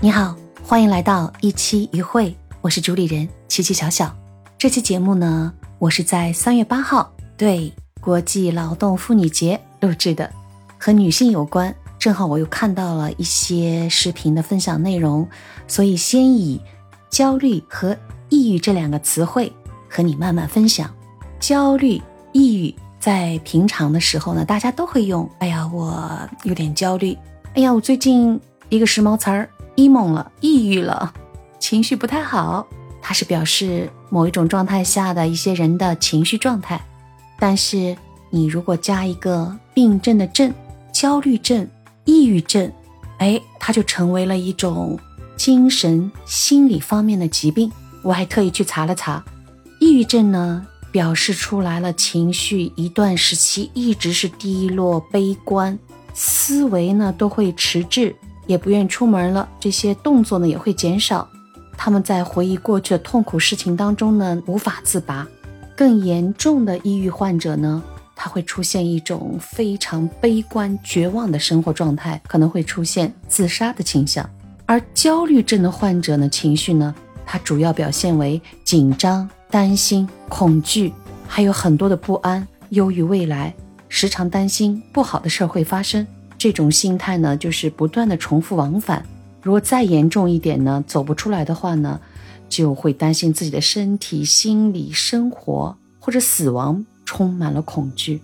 你好，欢迎来到一期一会，我是主理人琪琪小小。这期节目呢，我是在三月八号对国际劳动妇女节录制的，和女性有关。正好我又看到了一些视频的分享内容，所以先以焦虑和抑郁这两个词汇和你慢慢分享。焦虑、抑郁，在平常的时候呢，大家都会用。哎呀，我有点焦虑。哎呀，我最近一个时髦词儿，emo 了，抑郁了，情绪不太好。它是表示某一种状态下的一些人的情绪状态。但是你如果加一个病症的症，焦虑症、抑郁症，哎，它就成为了一种精神心理方面的疾病。我还特意去查了查，抑郁症呢。表示出来了，情绪一段时期一直是低落、悲观，思维呢都会迟滞，也不愿出门了，这些动作呢也会减少。他们在回忆过去的痛苦事情当中呢无法自拔。更严重的抑郁患者呢，他会出现一种非常悲观、绝望的生活状态，可能会出现自杀的倾向。而焦虑症的患者呢，情绪呢，它主要表现为紧张。担心、恐惧，还有很多的不安、忧郁未来，时常担心不好的事儿会发生。这种心态呢，就是不断的重复往返。如果再严重一点呢，走不出来的话呢，就会担心自己的身体、心理、生活或者死亡，充满了恐惧。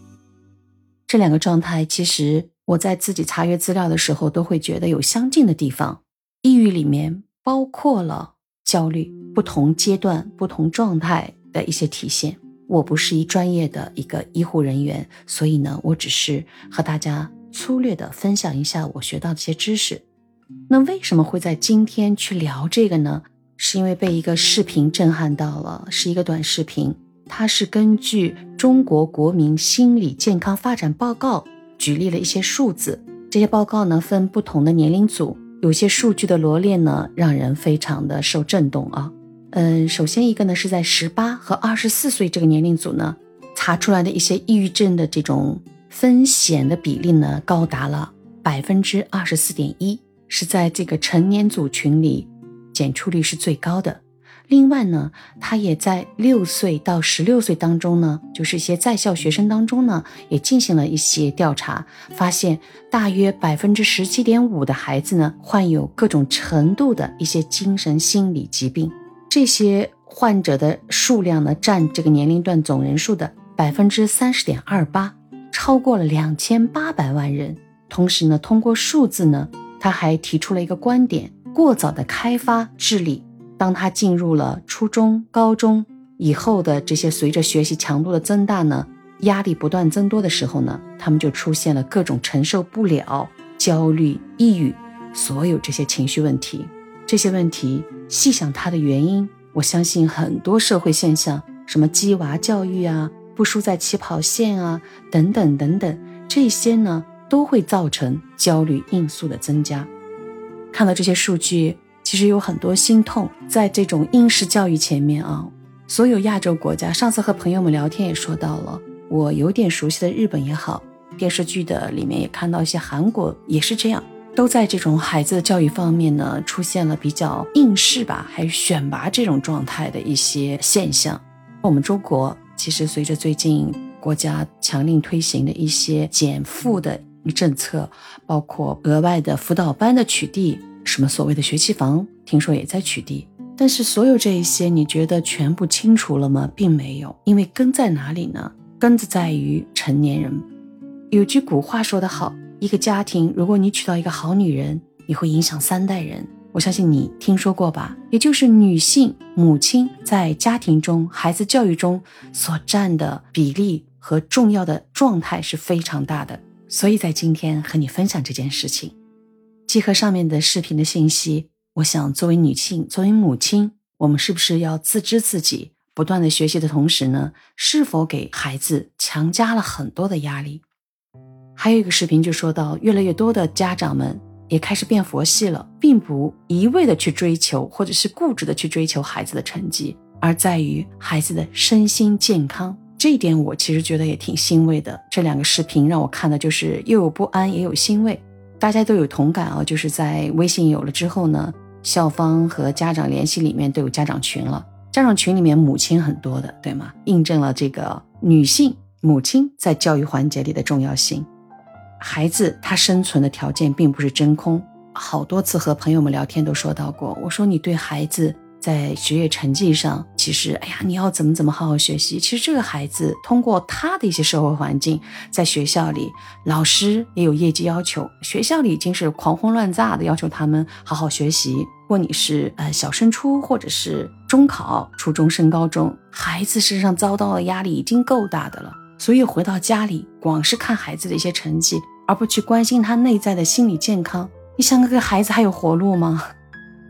这两个状态，其实我在自己查阅资料的时候，都会觉得有相近的地方。抑郁里面包括了。焦虑不同阶段、不同状态的一些体现。我不是一专业的一个医护人员，所以呢，我只是和大家粗略的分享一下我学到的一些知识。那为什么会在今天去聊这个呢？是因为被一个视频震撼到了，是一个短视频，它是根据《中国国民心理健康发展报告》举例了一些数字。这些报告呢，分不同的年龄组。有些数据的罗列呢，让人非常的受震动啊。嗯，首先一个呢是在十八和二十四岁这个年龄组呢，查出来的一些抑郁症的这种风险的比例呢，高达了百分之二十四点一，是在这个成年组群里检出率是最高的。另外呢，他也在六岁到十六岁当中呢，就是一些在校学生当中呢，也进行了一些调查，发现大约百分之十七点五的孩子呢，患有各种程度的一些精神心理疾病。这些患者的数量呢，占这个年龄段总人数的百分之三十点二八，超过了两千八百万人。同时呢，通过数字呢，他还提出了一个观点：过早的开发智力。当他进入了初中、高中以后的这些，随着学习强度的增大呢，压力不断增多的时候呢，他们就出现了各种承受不了、焦虑、抑郁，所有这些情绪问题。这些问题细想它的原因，我相信很多社会现象，什么鸡娃教育啊、不输在起跑线啊等等等等，这些呢都会造成焦虑因素的增加。看到这些数据。其实有很多心痛，在这种应试教育前面啊，所有亚洲国家，上次和朋友们聊天也说到了，我有点熟悉的日本也好，电视剧的里面也看到一些韩国也是这样，都在这种孩子的教育方面呢，出现了比较应试吧，还有选拔这种状态的一些现象。我们中国其实随着最近国家强令推行的一些减负的政策，包括额外的辅导班的取缔。什么所谓的学区房，听说也在取缔。但是所有这一些，你觉得全部清除了吗？并没有，因为根在哪里呢？根子在于成年人。有句古话说得好，一个家庭，如果你娶到一个好女人，你会影响三代人。我相信你听说过吧？也就是女性母亲在家庭中、孩子教育中所占的比例和重要的状态是非常大的。所以在今天和你分享这件事情。结合上面的视频的信息，我想作为女性，作为母亲，我们是不是要自知自己，不断的学习的同时呢，是否给孩子强加了很多的压力？还有一个视频就说到，越来越多的家长们也开始变佛系了，并不一味的去追求，或者是固执的去追求孩子的成绩，而在于孩子的身心健康。这一点我其实觉得也挺欣慰的。这两个视频让我看的就是又有不安，也有欣慰。大家都有同感啊，就是在微信有了之后呢，校方和家长联系里面都有家长群了，家长群里面母亲很多的，对吗？印证了这个女性母亲在教育环节里的重要性。孩子他生存的条件并不是真空，好多次和朋友们聊天都说到过，我说你对孩子。在学业成绩上，其实，哎呀，你要怎么怎么好好学习。其实这个孩子通过他的一些社会环境，在学校里，老师也有业绩要求，学校里已经是狂轰乱炸的要求他们好好学习。如果你是呃小升初或者是中考、初中升高中，孩子身上遭到的压力已经够大的了。所以回到家里，光是看孩子的一些成绩，而不去关心他内在的心理健康，你想那个孩子还有活路吗？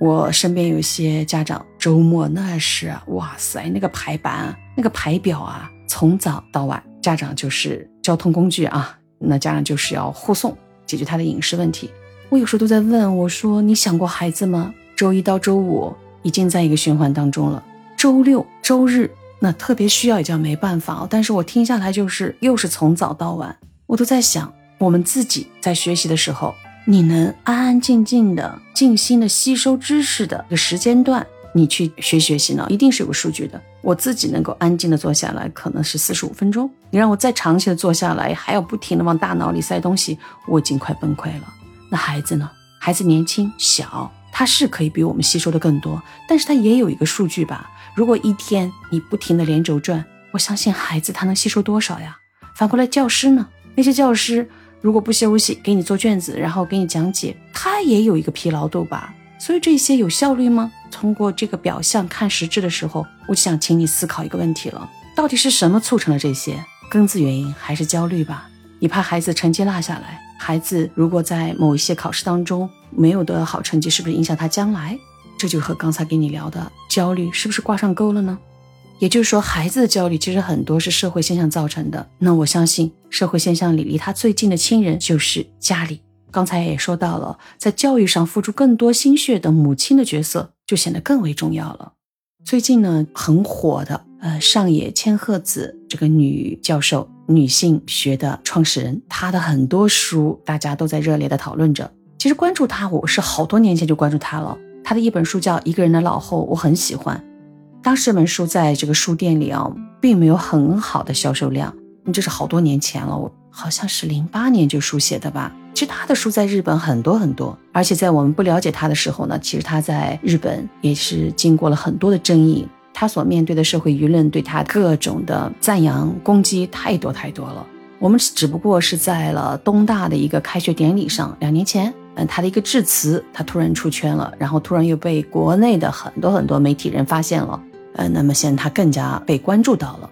我身边有些家长，周末那是哇塞，那个排版、那个排表啊，从早到晚，家长就是交通工具啊，那家长就是要护送，解决他的饮食问题。我有时候都在问我说：“你想过孩子吗？”周一到周五已经在一个循环当中了，周六周日那特别需要也叫没办法。但是我听下来就是又是从早到晚，我都在想，我们自己在学习的时候。你能安安静静的、静心的吸收知识的一个时间段，你去学学习呢，一定是有个数据的。我自己能够安静的坐下来，可能是四十五分钟。你让我再长期的坐下来，还要不停的往大脑里塞东西，我已经快崩溃了。那孩子呢？孩子年轻小，他是可以比我们吸收的更多，但是他也有一个数据吧。如果一天你不停的连轴转，我相信孩子他能吸收多少呀？反过来，教师呢？那些教师。如果不休息，给你做卷子，然后给你讲解，他也有一个疲劳度吧？所以这些有效率吗？通过这个表象看实质的时候，我就想请你思考一个问题了：到底是什么促成了这些？根子原因还是焦虑吧？你怕孩子成绩落下来？孩子如果在某一些考试当中没有得好成绩，是不是影响他将来？这就和刚才给你聊的焦虑是不是挂上钩了呢？也就是说，孩子的焦虑其实很多是社会现象造成的。那我相信，社会现象里离他最近的亲人就是家里。刚才也说到了，在教育上付出更多心血的母亲的角色就显得更为重要了。最近呢，很火的，呃，上野千鹤子这个女教授，女性学的创始人，她的很多书大家都在热烈的讨论着。其实关注她，我是好多年前就关注她了。她的一本书叫《一个人的老后》，我很喜欢。当时这本书在这个书店里啊，并没有很好的销售量，这是好多年前了，我好像是零八年就书写的吧。其实他的书在日本很多很多，而且在我们不了解他的时候呢，其实他在日本也是经过了很多的争议，他所面对的社会舆论对他各种的赞扬攻击太多太多了。我们只不过是在了东大的一个开学典礼上，两年前。嗯，他的一个致辞，他突然出圈了，然后突然又被国内的很多很多媒体人发现了。呃，那么现在他更加被关注到了，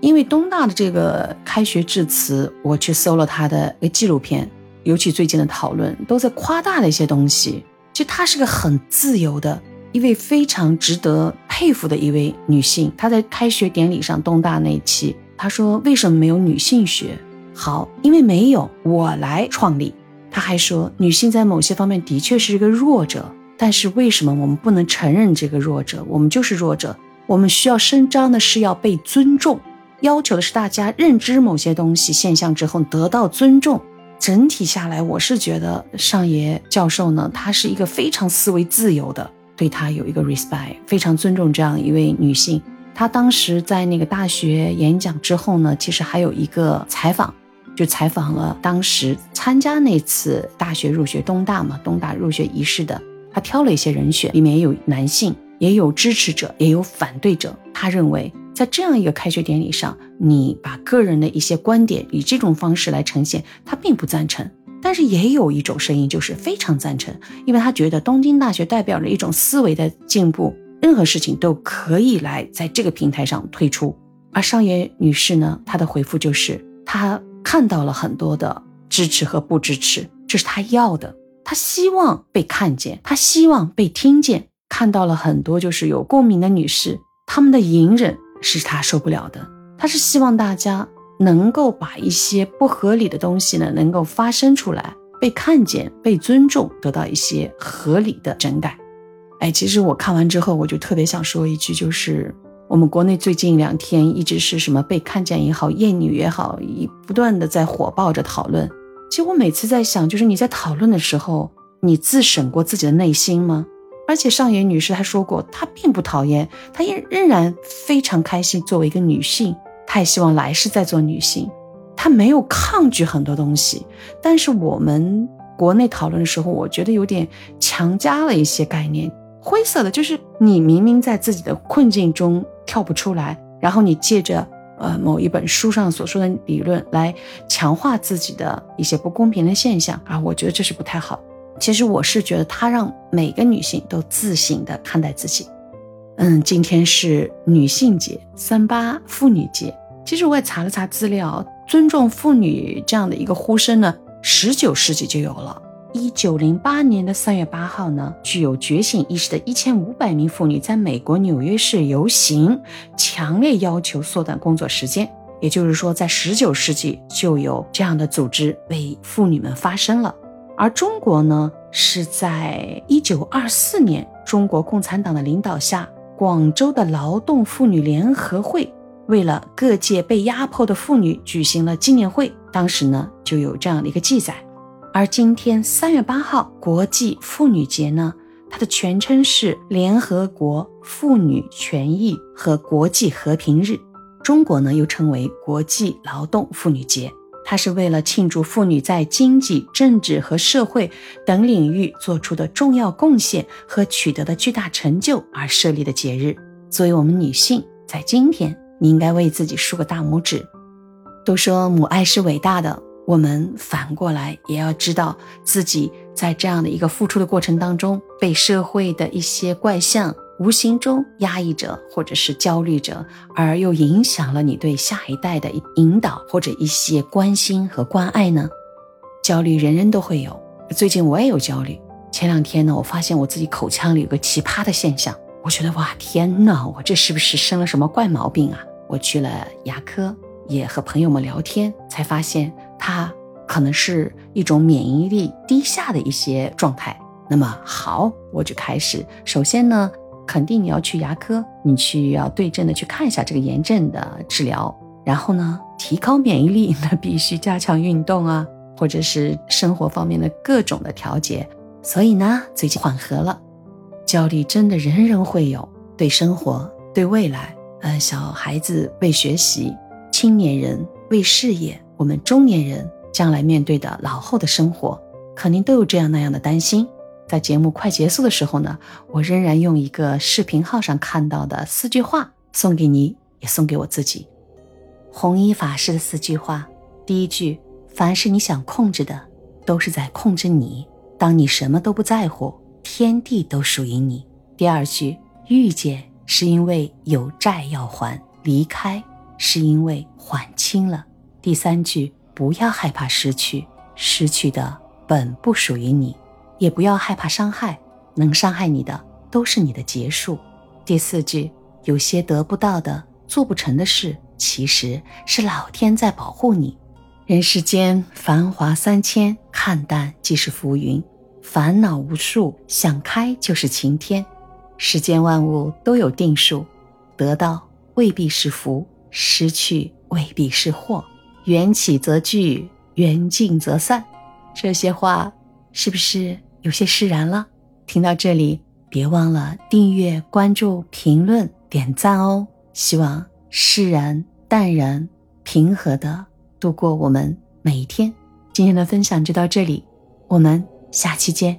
因为东大的这个开学致辞，我去搜了他的一个纪录片，尤其最近的讨论都在夸大的一些东西。其实她是个很自由的一位非常值得佩服的一位女性。她在开学典礼上，东大那一期，她说：“为什么没有女性学？好，因为没有，我来创立。”她还说：“女性在某些方面的确是一个弱者，但是为什么我们不能承认这个弱者？我们就是弱者。”我们需要伸张的是要被尊重，要求的是大家认知某些东西现象之后得到尊重。整体下来，我是觉得上野教授呢，她是一个非常思维自由的，对她有一个 respect，非常尊重这样一位女性。她当时在那个大学演讲之后呢，其实还有一个采访，就采访了当时参加那次大学入学东大嘛，东大入学仪式的，她挑了一些人选，里面也有男性。也有支持者，也有反对者。他认为，在这样一个开学典礼上，你把个人的一些观点以这种方式来呈现，他并不赞成。但是也有一种声音，就是非常赞成，因为他觉得东京大学代表着一种思维的进步，任何事情都可以来在这个平台上推出。而上野女士呢，她的回复就是，她看到了很多的支持和不支持，这是她要的，她希望被看见，她希望被听见。看到了很多就是有共鸣的女士，她们的隐忍是她受不了的。她是希望大家能够把一些不合理的东西呢，能够发生出来，被看见、被尊重，得到一些合理的整改。哎，其实我看完之后，我就特别想说一句，就是我们国内最近两天一直是什么被看见也好，厌女也好，一不断的在火爆着讨论。其实我每次在想，就是你在讨论的时候，你自审过自己的内心吗？而且上野女士还说过，她并不讨厌，她也仍然非常开心作为一个女性，她也希望来世再做女性，她没有抗拒很多东西。但是我们国内讨论的时候，我觉得有点强加了一些概念，灰色的，就是你明明在自己的困境中跳不出来，然后你借着呃某一本书上所说的理论来强化自己的一些不公平的现象啊，我觉得这是不太好。其实我是觉得，它让每个女性都自省的看待自己。嗯，今天是女性节，三八妇女节。其实我也查了查资料，尊重妇女这样的一个呼声呢，十九世纪就有了。一九零八年的三月八号呢，具有觉醒意识的一千五百名妇女在美国纽约市游行，强烈要求缩短工作时间。也就是说，在十九世纪就有这样的组织为妇女们发声了。而中国呢，是在一九二四年，中国共产党的领导下，广州的劳动妇女联合会为了各界被压迫的妇女举行了纪念会。当时呢，就有这样的一个记载。而今天三月八号国际妇女节呢，它的全称是联合国妇女权益和国际和平日，中国呢又称为国际劳动妇女节。它是为了庆祝妇女在经济、政治和社会等领域做出的重要贡献和取得的巨大成就而设立的节日。作为我们女性，在今天，你应该为自己竖个大拇指。都说母爱是伟大的，我们反过来也要知道自己在这样的一个付出的过程当中，被社会的一些怪象。无形中压抑着，或者是焦虑着，而又影响了你对下一代的引导或者一些关心和关爱呢？焦虑人人都会有，最近我也有焦虑。前两天呢，我发现我自己口腔里有个奇葩的现象，我觉得哇天呐，我这是不是生了什么怪毛病啊？我去了牙科，也和朋友们聊天，才发现它可能是一种免疫力低下的一些状态。那么好，我就开始，首先呢。肯定你要去牙科，你去要对症的去看一下这个炎症的治疗。然后呢，提高免疫力，那必须加强运动啊，或者是生活方面的各种的调节。所以呢，最近缓和了。焦虑真的人人会有，对生活、对未来，呃，小孩子为学习，青年人为事业，我们中年人将来面对的老后的生活，肯定都有这样那样的担心。在节目快结束的时候呢，我仍然用一个视频号上看到的四句话送给你，也送给我自己。弘一法师的四句话：第一句，凡是你想控制的，都是在控制你。当你什么都不在乎，天地都属于你。第二句，遇见是因为有债要还，离开是因为还清了。第三句，不要害怕失去，失去的本不属于你。也不要害怕伤害，能伤害你的都是你的结束。第四句，有些得不到的、做不成的事，其实是老天在保护你。人世间繁华三千，看淡即是浮云；烦恼无数，想开就是晴天。世间万物都有定数，得到未必是福，失去未必是祸。缘起则聚，缘尽则散。这些话是不是？有些释然了，听到这里，别忘了订阅、关注、评论、点赞哦！希望释然、淡然、平和的度过我们每一天。今天的分享就到这里，我们下期见。